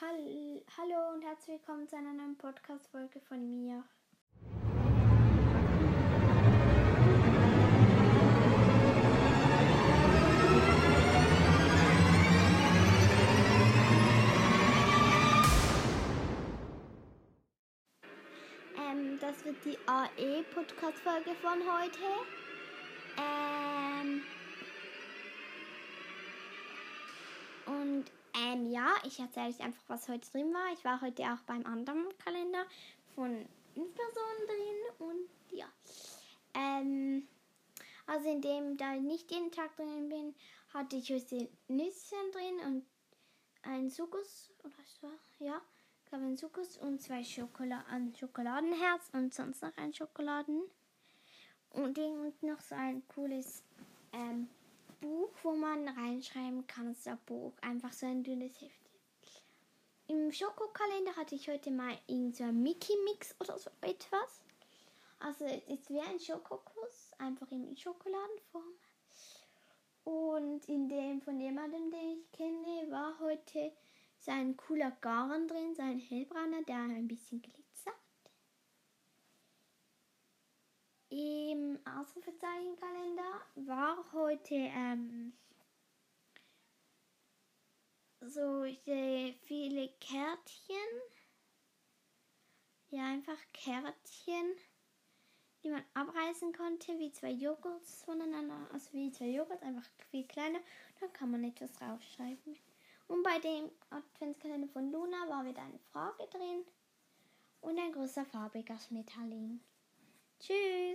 Hall Hallo und herzlich willkommen zu einer neuen Podcast-Folge von mir. Ähm, das wird die AE-Podcast-Folge von heute. Ähm, ähm, ja, ich erzähle euch einfach, was heute drin war. Ich war heute auch beim anderen Kalender von fünf Personen drin und ja. Ähm, also in dem, da ich nicht jeden Tag drin bin, hatte ich heute Nüsschen drin und ein Sukus, oder so, ja, ich glaube ein Sukus und zwei Schokola ein Schokoladenherz und sonst noch ein Schokoladen. Und, und noch so ein cooles ähm, Buch, wo man reinschreiben kann, das Buch. Einfach so ein dünnes Heft. Im Schokokalender hatte ich heute mal irgend so ein Mickey Mix oder so etwas. Also es ist wie ein Schokokuss, einfach in Schokoladenform. Und in dem von jemandem, den ich kenne, war heute so ein cooler Garn drin, so ein hellbrauner, der ein bisschen glitzert. Im Ausrufezeichenkalender war heute ähm, so viele Kärtchen. Ja, einfach Kärtchen, die man abreißen konnte, wie zwei Joghurts voneinander, also wie zwei Joghurts, einfach viel kleiner. Dann kann man etwas draufschreiben. Und bei dem Adventskalender von Luna war wieder eine Frage drin und ein großer farbiger Schmetterling. Tschüss.